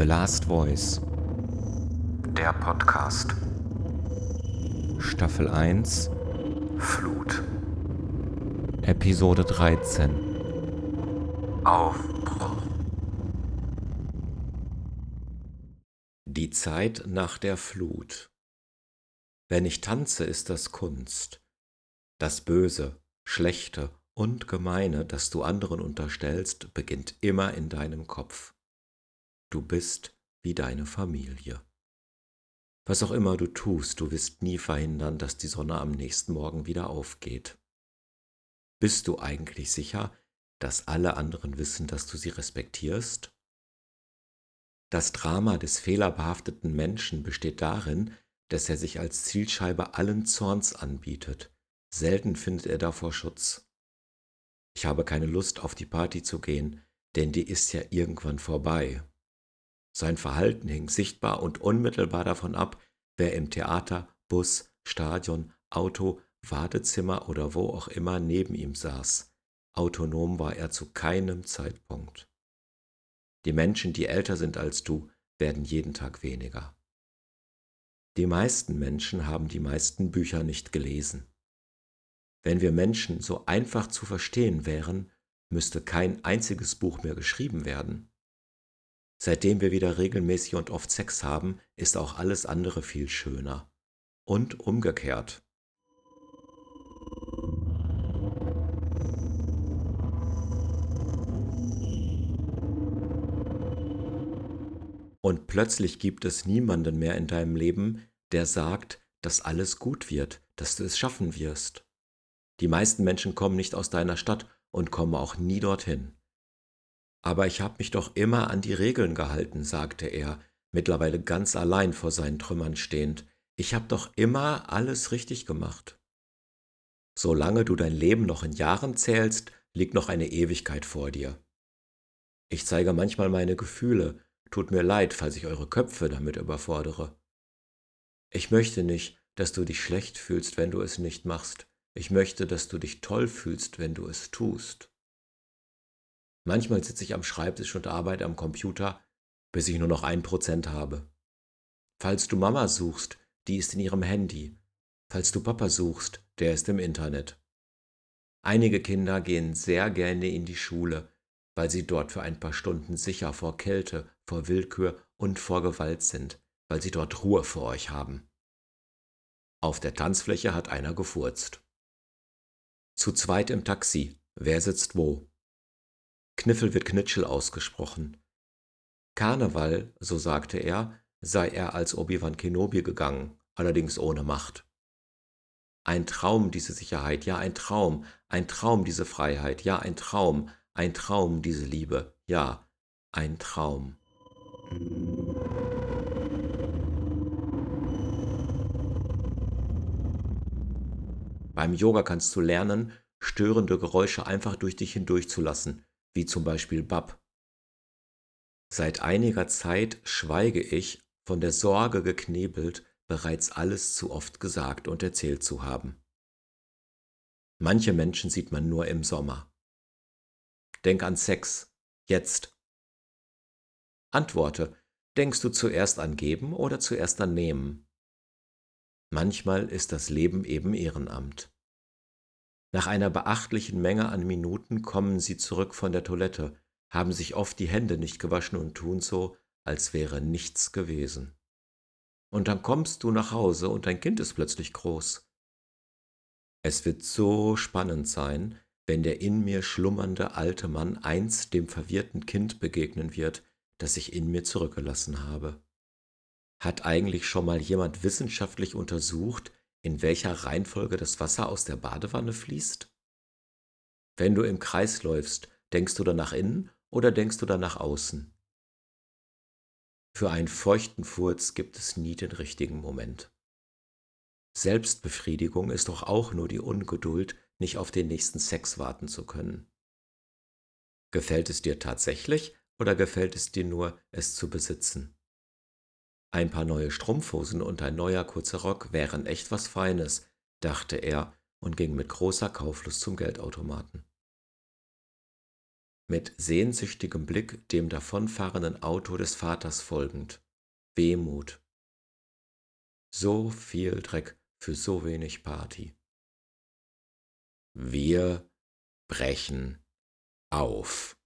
The Last Voice. Der Podcast. Staffel 1. Flut. Episode 13. Aufbruch. Die Zeit nach der Flut. Wenn ich tanze, ist das Kunst. Das Böse, Schlechte und Gemeine, das du anderen unterstellst, beginnt immer in deinem Kopf. Du bist wie deine Familie. Was auch immer du tust, du wirst nie verhindern, dass die Sonne am nächsten Morgen wieder aufgeht. Bist du eigentlich sicher, dass alle anderen wissen, dass du sie respektierst? Das Drama des fehlerbehafteten Menschen besteht darin, dass er sich als Zielscheibe allen Zorns anbietet. Selten findet er davor Schutz. Ich habe keine Lust, auf die Party zu gehen, denn die ist ja irgendwann vorbei. Sein Verhalten hing sichtbar und unmittelbar davon ab, wer im Theater, Bus, Stadion, Auto, Wartezimmer oder wo auch immer neben ihm saß. Autonom war er zu keinem Zeitpunkt. Die Menschen, die älter sind als du, werden jeden Tag weniger. Die meisten Menschen haben die meisten Bücher nicht gelesen. Wenn wir Menschen so einfach zu verstehen wären, müsste kein einziges Buch mehr geschrieben werden. Seitdem wir wieder regelmäßig und oft Sex haben, ist auch alles andere viel schöner. Und umgekehrt. Und plötzlich gibt es niemanden mehr in deinem Leben, der sagt, dass alles gut wird, dass du es schaffen wirst. Die meisten Menschen kommen nicht aus deiner Stadt und kommen auch nie dorthin. Aber ich habe mich doch immer an die Regeln gehalten, sagte er, mittlerweile ganz allein vor seinen Trümmern stehend. Ich habe doch immer alles richtig gemacht. Solange du dein Leben noch in Jahren zählst, liegt noch eine Ewigkeit vor dir. Ich zeige manchmal meine Gefühle, tut mir leid, falls ich eure Köpfe damit überfordere. Ich möchte nicht, dass du dich schlecht fühlst, wenn du es nicht machst. Ich möchte, dass du dich toll fühlst, wenn du es tust. Manchmal sitze ich am Schreibtisch und arbeite am Computer, bis ich nur noch ein Prozent habe. Falls du Mama suchst, die ist in ihrem Handy. Falls du Papa suchst, der ist im Internet. Einige Kinder gehen sehr gerne in die Schule, weil sie dort für ein paar Stunden sicher vor Kälte, vor Willkür und vor Gewalt sind, weil sie dort Ruhe für euch haben. Auf der Tanzfläche hat einer gefurzt. Zu zweit im Taxi. Wer sitzt wo? Kniffel wird Knitschel ausgesprochen. Karneval, so sagte er, sei er als Obi-Wan Kenobi gegangen, allerdings ohne Macht. Ein Traum, diese Sicherheit, ja ein Traum, ein Traum, diese Freiheit, ja ein Traum, ein Traum, diese Liebe, ja ein Traum. Beim Yoga kannst du lernen, störende Geräusche einfach durch dich hindurchzulassen, wie zum Beispiel Bab. Seit einiger Zeit schweige ich, von der Sorge geknebelt, bereits alles zu oft gesagt und erzählt zu haben. Manche Menschen sieht man nur im Sommer. Denk an Sex, jetzt. Antworte, denkst du zuerst an geben oder zuerst an nehmen? Manchmal ist das Leben eben Ehrenamt. Nach einer beachtlichen Menge an Minuten kommen sie zurück von der Toilette, haben sich oft die Hände nicht gewaschen und tun so, als wäre nichts gewesen. Und dann kommst du nach Hause und dein Kind ist plötzlich groß. Es wird so spannend sein, wenn der in mir schlummernde alte Mann einst dem verwirrten Kind begegnen wird, das ich in mir zurückgelassen habe. Hat eigentlich schon mal jemand wissenschaftlich untersucht, in welcher Reihenfolge das Wasser aus der Badewanne fließt? Wenn du im Kreis läufst, denkst du dann nach innen oder denkst du dann nach außen? Für einen feuchten Furz gibt es nie den richtigen Moment. Selbstbefriedigung ist doch auch nur die Ungeduld, nicht auf den nächsten Sex warten zu können. Gefällt es dir tatsächlich oder gefällt es dir nur, es zu besitzen? Ein paar neue Strumpfhosen und ein neuer kurzer Rock wären echt was Feines, dachte er und ging mit großer Kauflust zum Geldautomaten. Mit sehnsüchtigem Blick dem davonfahrenden Auto des Vaters folgend. Wehmut. So viel Dreck für so wenig Party. Wir brechen auf.